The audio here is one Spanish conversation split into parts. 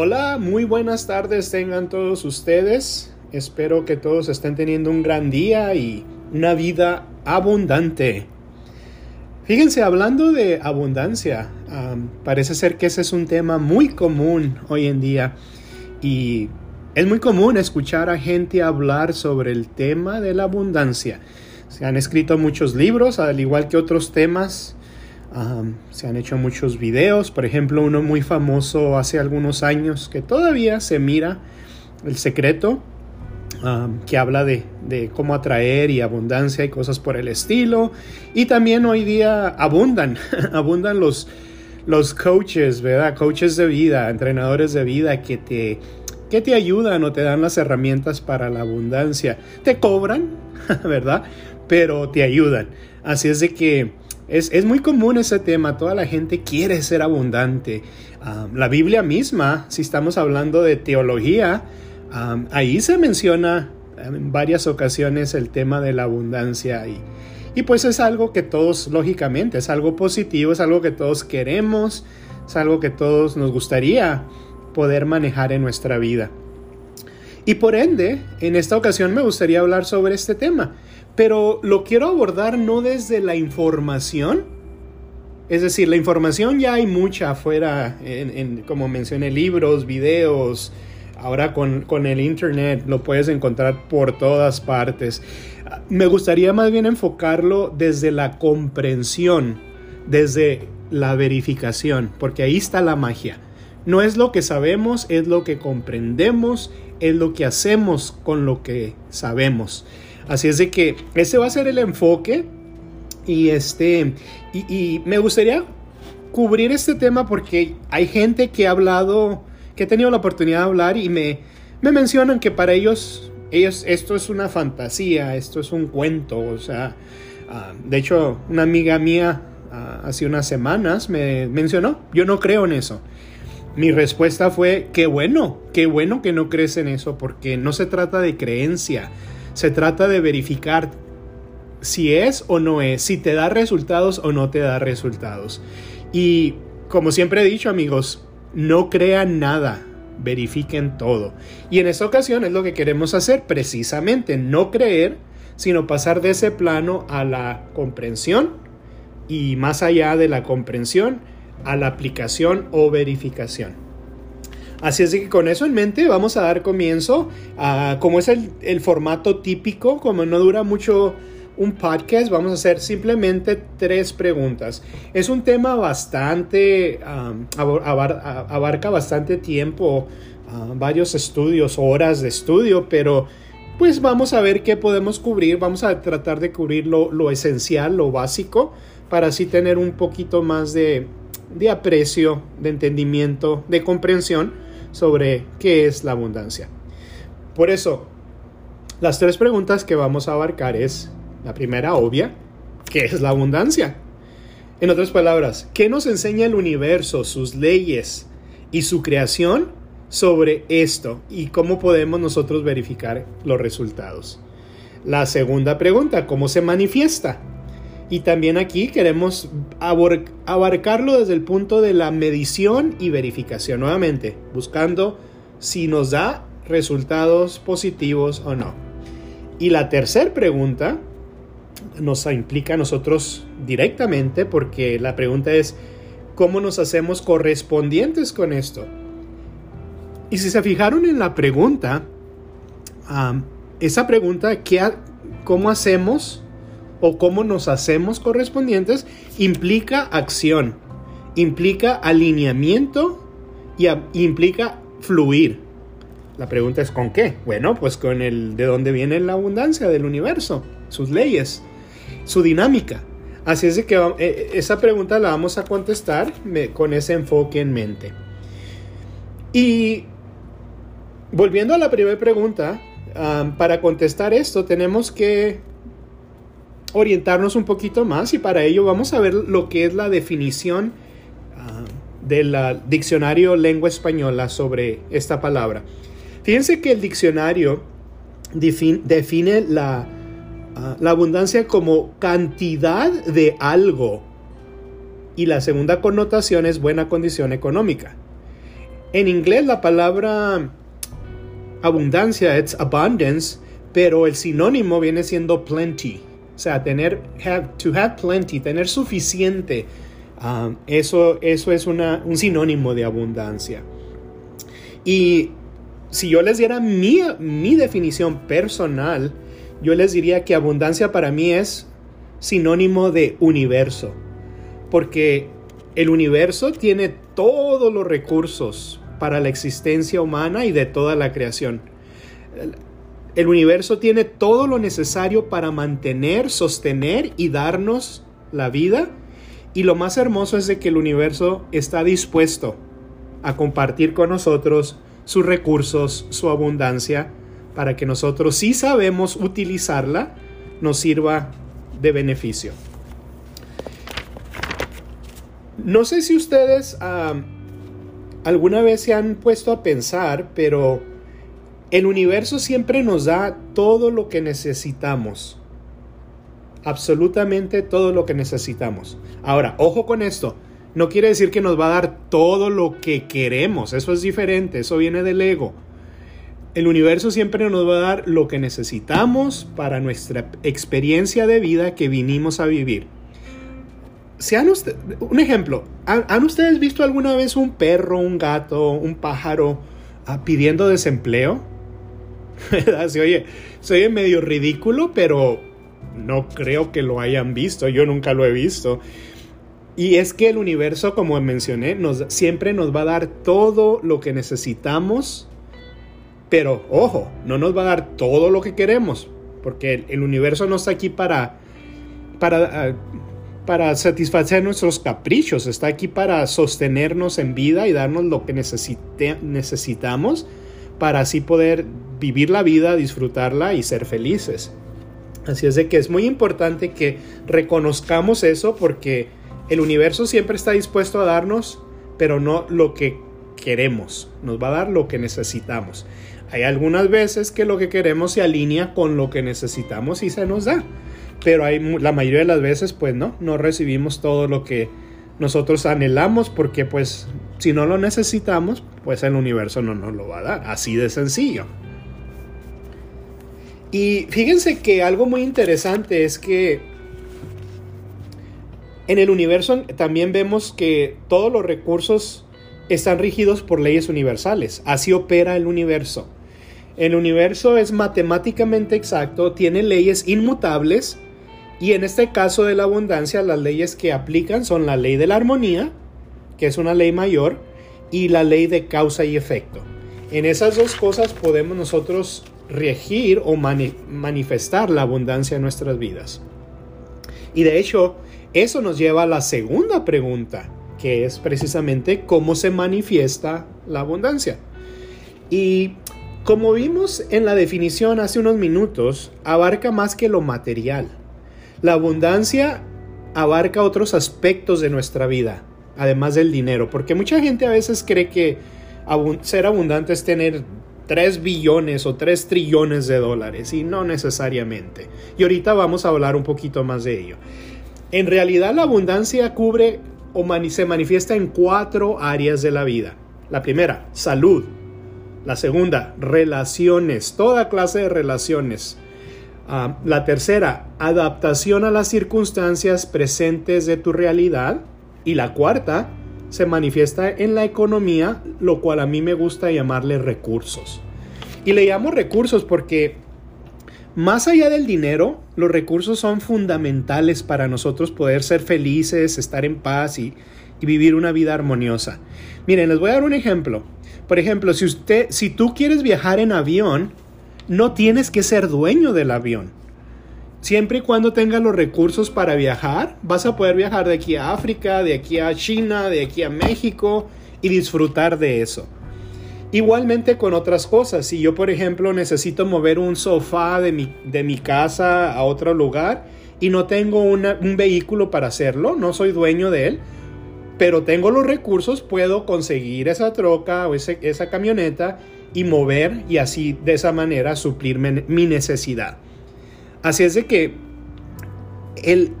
Hola, muy buenas tardes tengan todos ustedes. Espero que todos estén teniendo un gran día y una vida abundante. Fíjense, hablando de abundancia, parece ser que ese es un tema muy común hoy en día y es muy común escuchar a gente hablar sobre el tema de la abundancia. Se han escrito muchos libros, al igual que otros temas se han hecho muchos videos, por ejemplo uno muy famoso hace algunos años que todavía se mira, El Secreto, que habla de, cómo atraer y abundancia y cosas por el estilo. Y también hoy día abundan, abundan los, los coaches, ¿verdad? Coaches de vida, entrenadores de vida que te, que te ayudan o te dan las herramientas para la abundancia. Te cobran, ¿verdad? Pero te ayudan. Así es de que es, muy común ese tema, toda la gente quiere ser abundante. la Biblia misma, si estamos hablando de teología, ahí se menciona en varias ocasiones el tema de la abundancia y, y pues es algo que todos, lógicamente, es algo positivo, es algo que todos queremos, es algo que todos nos gustaría poder manejar en nuestra vida. Y por ende, en esta ocasión me gustaría hablar sobre este tema pero lo quiero abordar no desde la información. Es decir, la información ya hay mucha afuera, en, como mencioné, libros, videos, ahora con, con, el Internet lo puedes encontrar por todas partes. Me gustaría más bien enfocarlo desde la comprensión, desde la verificación, porque ahí está la magia. No es lo que sabemos, es lo que comprendemos, es lo que hacemos con lo que sabemos. Así es de que ese va a ser el enfoque y este y, me gustaría cubrir este tema porque hay gente que ha hablado, que ha tenido la oportunidad de hablar y me, me mencionan que para ellos, ellos esto es una fantasía, esto es un cuento, o sea, ah, de hecho una amiga mía ah, hace unas semanas me mencionó, yo no creo en eso. Mi respuesta fue, qué bueno, qué bueno que no crees en eso, porque no se trata de creencia, se trata de verificar si es o no es, si te da resultados o no te da resultados. Y como siempre he dicho amigos, no crean nada, verifiquen todo. Y en esta ocasión es lo que queremos hacer precisamente, no creer, sino pasar de ese plano a la comprensión y más allá de la comprensión, a la aplicación o verificación. Así es que con eso en mente vamos a dar comienzo a como es el, formato típico, como no dura mucho un podcast, vamos a hacer simplemente tres preguntas. Es un tema bastante, abarca bastante tiempo, varios estudios, horas de estudio, pero pues vamos a ver qué podemos cubrir, vamos a tratar de cubrir lo, esencial, lo básico, para así tener un poquito más de, de aprecio, de entendimiento, de comprensión sobre qué es la abundancia. Por eso, las tres preguntas que vamos a abarcar es, la primera obvia, ¿qué es la abundancia? En otras palabras, ¿qué nos enseña el universo, sus leyes y su creación sobre esto y cómo podemos nosotros verificar los resultados? La segunda pregunta, ¿cómo se manifiesta? Y también aquí queremos abarcarlo desde el punto de la medición y verificación, nuevamente, buscando si nos da resultados positivos o no. Y la tercera pregunta nos implica a nosotros directamente porque la pregunta es, ¿cómo nos hacemos correspondientes con esto? Y si se fijaron en la pregunta, esa pregunta, ¿qué, ¿cómo hacemos o cómo nos hacemos correspondientes implica acción, implica alineamiento y implica fluir. La pregunta es ¿con qué? Bueno, pues con el de dónde viene la abundancia del universo, sus leyes, su dinámica. Así es de que eh, eh, esa pregunta la vamos a contestar con ese enfoque en mente. Y volviendo a la primera pregunta, ah, para contestar esto tenemos que orientarnos un poquito más y para ello vamos a ver lo que es la definición ah, del diccionario lengua española sobre esta palabra. Fíjense que el diccionario define ah, la abundancia como cantidad de algo y la segunda connotación es buena condición económica. En inglés la palabra abundancia es abundance, pero el sinónimo viene siendo plenty. O sea, tener, have, to have plenty, tener suficiente. Um, eso, eso es una, un sinónimo de abundancia. Y si yo les diera mi, mi definición personal, yo les diría que abundancia para mí es sinónimo de universo. Porque el universo tiene todos los recursos para la existencia humana y de toda la creación. El universo tiene todo lo necesario para mantener, sostener y darnos la vida. Y lo más hermoso es de que el universo está dispuesto a compartir con nosotros sus recursos, su abundancia, para que nosotros si sabemos utilizarla, nos sirva de beneficio. No sé si ustedes ah, alguna vez se han puesto a pensar, pero el universo siempre nos da todo lo que necesitamos. Absolutamente todo lo que necesitamos. Ahora, ojo con esto. No quiere decir que nos va a dar todo lo que queremos. Eso es diferente. Eso viene del ego. El universo siempre nos va a dar lo que necesitamos para nuestra experiencia de vida que vinimos a vivir. Sean un ejemplo, ¿han, ustedes visto alguna vez un perro, un gato, un pájaro ah, pidiendo desempleo? se, oye, se medio ridículo, pero no creo que lo hayan visto, yo nunca lo he visto. Y es que el universo, como mencioné, nos, siempre nos va a dar todo lo que necesitamos, pero ojo, no nos va a dar todo lo que queremos, porque el, universo no está aquí para, para, ah, para satisfacer nuestros caprichos, está aquí para sostenernos en vida y darnos lo que necesitamos para así poder vivir la vida, disfrutarla y ser felices. Así es de que es muy importante que reconozcamos eso porque el universo siempre está dispuesto a darnos, pero no lo que queremos, nos va a dar lo que necesitamos. Hay algunas veces que lo que queremos se alinea con lo que necesitamos y se nos da, pero hay la mayoría de las veces pues no, no recibimos todo lo que nosotros anhelamos porque pues si no lo necesitamos, pues el universo no nos lo va a dar. Así de sencillo. Y fíjense que algo muy interesante es que en el universo también vemos que todos los recursos están rigidos por leyes universales. Así opera el universo. El universo es matemáticamente exacto, tiene leyes inmutables y en este caso de la abundancia las leyes que aplican son la ley de la armonía, que es una ley mayor, y la ley de causa y efecto. En esas dos cosas podemos nosotros regir o manifestar la abundancia en nuestras vidas. Y de hecho, eso nos lleva a la segunda pregunta, que es precisamente cómo se manifiesta la abundancia. Y como vimos en la definición hace unos minutos, abarca más que lo material. La abundancia abarca otros aspectos de nuestra vida, además del dinero, porque mucha gente a veces cree que ser abundante es tener 3 billones o 3 trillones de dólares y no necesariamente. Y ahorita vamos a hablar un poquito más de ello. En realidad la abundancia cubre o se manifiesta en cuatro áreas de la vida. La primera, salud. La segunda, relaciones, toda clase de relaciones. Ah, la tercera, adaptación a las circunstancias presentes de tu realidad. Y la cuarta se manifiesta en la economía, lo cual a mí me gusta llamarle recursos. Y le llamo recursos porque más allá del dinero, los recursos son fundamentales para nosotros poder ser felices, estar en paz y, vivir una vida armoniosa. Miren, les voy a dar un ejemplo. Por ejemplo, si usted, si tú quieres viajar en avión, no tienes que ser dueño del avión. Siempre y cuando tengas los recursos para viajar, vas a poder viajar de aquí a África, de aquí a China, de aquí a México y disfrutar de eso. Igualmente con otras cosas, si yo por ejemplo necesito mover un sofá de mi, de mi casa a otro lugar y no tengo un vehículo para hacerlo, no soy dueño de él, pero tengo los recursos, puedo conseguir esa troca o esa camioneta y mover y así de esa manera suplir mi necesidad. Así es de que el,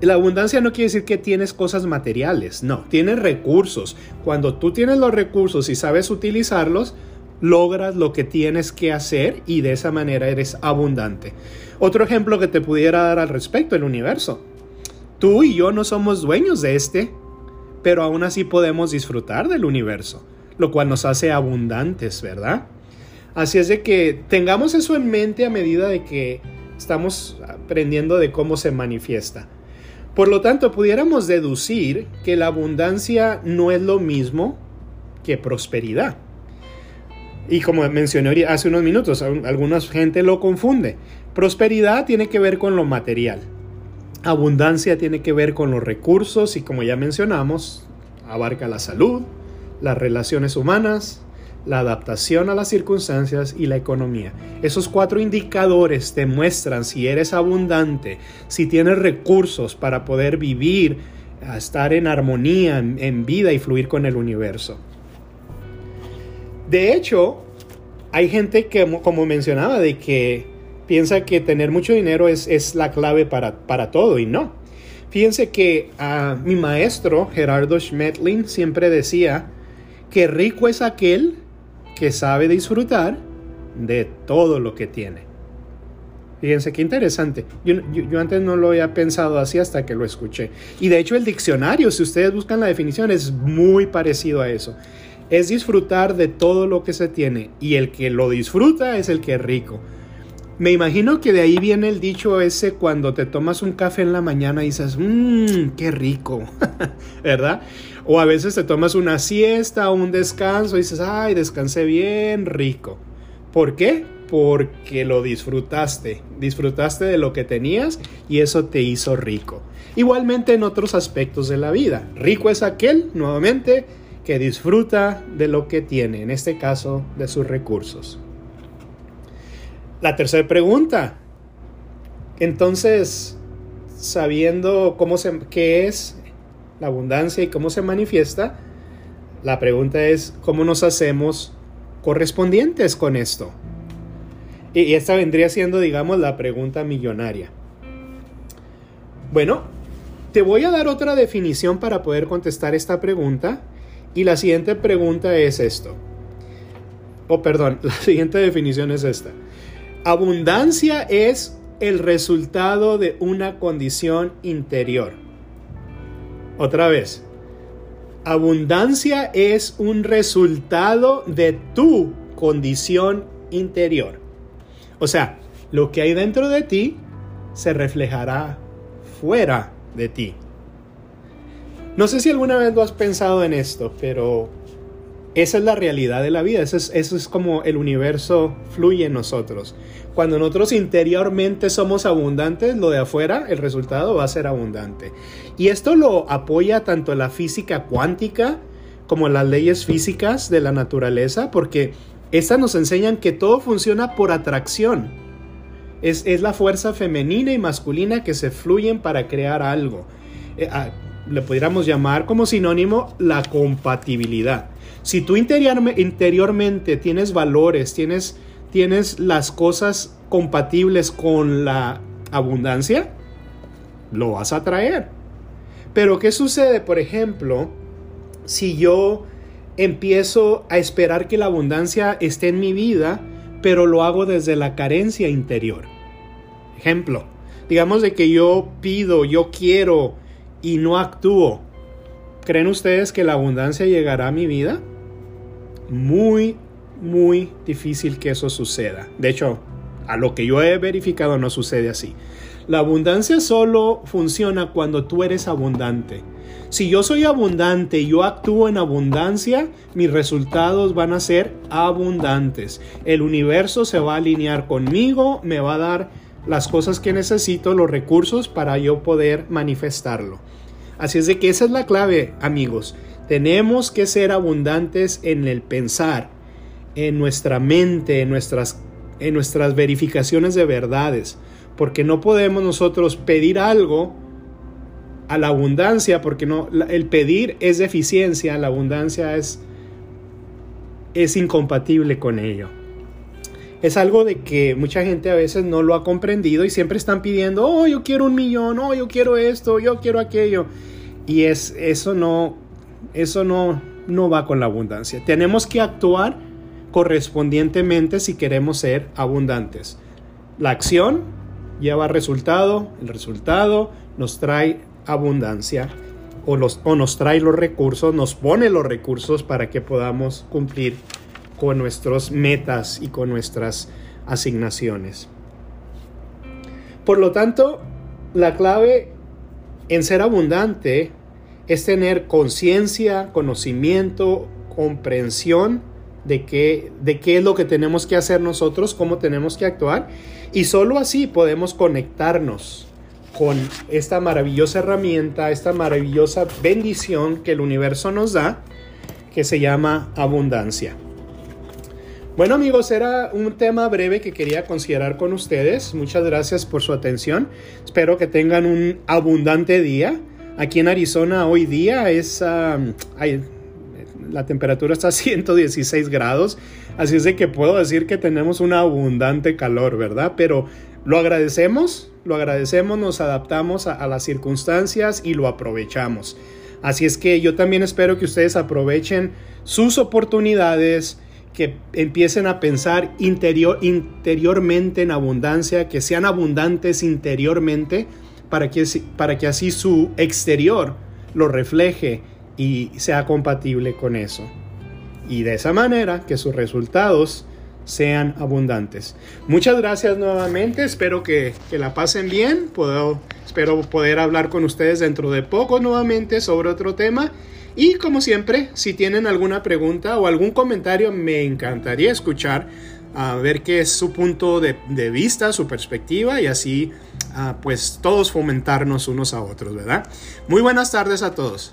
la abundancia no quiere decir que tienes cosas materiales, no, tienes recursos. Cuando tú tienes los recursos y sabes utilizarlos, logras lo que tienes que hacer y de esa manera eres abundante. Otro ejemplo que te pudiera dar al respecto, el universo. Tú y yo no somos dueños de este, pero aún así podemos disfrutar del universo, lo cual nos hace abundantes, ¿verdad? Así es de que tengamos eso en mente a medida de que estamos aprendiendo de cómo se manifiesta. Por lo tanto, pudiéramos deducir que la abundancia no es lo mismo que prosperidad. Y como mencioné hace unos minutos, alguna gente lo confunde. Prosperidad tiene que ver con lo material. Abundancia tiene que ver con los recursos y como ya mencionamos, abarca la salud, las relaciones humanas, la adaptación a las circunstancias y la economía. Esos cuatro indicadores te muestran si eres abundante, si tienes recursos para poder vivir, estar en armonía, en, vida y fluir con el universo. De hecho, hay gente que, como mencionaba, de que piensa que tener mucho dinero es, la clave para, para, todo y no. Fíjense que a mi maestro, Gerardo Schmetlin, siempre decía que rico es aquel que sabe disfrutar de todo lo que tiene. Fíjense qué interesante. Yo, yo, antes no lo había pensado así hasta que lo escuché. Y de hecho el diccionario, si ustedes buscan la definición, es muy parecido a eso es disfrutar de todo lo que se tiene y el que lo disfruta es el que es rico. Me imagino que de ahí viene el dicho ese cuando te tomas un café en la mañana y dices, mmm, qué rico, ¿verdad? O a veces te tomas una siesta o un descanso y dices, ay, descansé bien rico. ¿Por qué? Porque lo disfrutaste, disfrutaste de lo que tenías y eso te hizo rico. Igualmente en otros aspectos de la vida. Rico es aquel, nuevamente, que disfruta de lo que tiene, en este caso de sus recursos. La tercera pregunta. Entonces, sabiendo cómo se, qué es la abundancia y cómo se manifiesta, la pregunta es cómo nos hacemos correspondientes con esto. Y esta vendría siendo, digamos, la pregunta millonaria. Bueno, te voy a dar otra definición para poder contestar esta pregunta y la siguiente pregunta es esto. O perdón, la siguiente definición es esta. Abundancia es el resultado de una condición interior. Otra vez. Abundancia es un resultado de tu condición interior. O sea, lo que hay dentro de ti se reflejará fuera de ti. No sé si alguna vez lo has pensado en esto, pero esa es la realidad de la vida, eso es, eso es como el universo fluye en nosotros. Cuando nosotros interiormente somos abundantes, lo de afuera, el resultado va a ser abundante. Y esto lo apoya tanto la física cuántica como las leyes físicas de la naturaleza, porque estas nos enseñan que todo funciona por atracción. Es, es la fuerza femenina y masculina que se fluyen para crear algo. Eh, ah, le pudiéramos llamar como sinónimo la compatibilidad. Si tú interiormente tienes valores, tienes, tienes las cosas compatibles con la abundancia, lo vas a traer. Pero ¿qué sucede, por ejemplo, si yo empiezo a esperar que la abundancia esté en mi vida, pero lo hago desde la carencia interior? Ejemplo, digamos de que yo pido, yo quiero, y no actúo, ¿creen ustedes que la abundancia llegará a mi vida? Muy, muy difícil que eso suceda. De hecho, a lo que yo he verificado no sucede así. La abundancia solo funciona cuando tú eres abundante. Si yo soy abundante y yo actúo en abundancia, mis resultados van a ser abundantes. El universo se va a alinear conmigo, me va a dar las cosas que necesito, los recursos para yo poder manifestarlo. Así es de que esa es la clave, amigos. Tenemos que ser abundantes en el pensar, en nuestra mente, en nuestras, en nuestras verificaciones de verdades, porque no podemos nosotros pedir algo a la abundancia, porque no, el pedir es deficiencia, la abundancia es, es incompatible con ello. Es algo de que mucha gente a veces no lo ha comprendido y siempre están pidiendo, oh, yo quiero un millón, oh, yo quiero esto, yo quiero aquello. Y es, eso no, eso no, no va con la abundancia. Tenemos que actuar correspondientemente si queremos ser abundantes. La acción lleva resultado, el resultado nos trae abundancia o, los, o nos trae los recursos, nos pone los recursos para que podamos cumplir con nuestras metas y con nuestras asignaciones. Por lo tanto, la clave en ser abundante es tener conciencia, conocimiento, comprensión de qué, de qué es lo que tenemos que hacer nosotros, cómo tenemos que actuar. Y solo así podemos conectarnos con esta maravillosa herramienta, esta maravillosa bendición que el universo nos da, que se llama abundancia. Bueno amigos, era un tema breve que quería considerar con ustedes. Muchas gracias por su atención. Espero que tengan un abundante día. Aquí en Arizona hoy día es... la temperatura está a 116 grados, así es de que puedo decir que tenemos un abundante calor, ¿verdad? Pero lo agradecemos, lo agradecemos, nos adaptamos a las circunstancias y lo aprovechamos. Así es que yo también espero que ustedes aprovechen sus oportunidades, que empiecen a pensar interior, interiormente en abundancia, que sean abundantes interiormente, para que, para que así su exterior lo refleje y sea compatible con eso. Y de esa manera que sus resultados sean abundantes. Muchas gracias nuevamente, espero que, que la pasen bien, Puedo, espero poder hablar con ustedes dentro de poco nuevamente sobre otro tema y como siempre, si tienen alguna pregunta o algún comentario, me encantaría escuchar, a ver qué es su punto de, vista, su perspectiva y así pues todos fomentarnos unos a otros, ¿verdad? Muy buenas tardes a todos.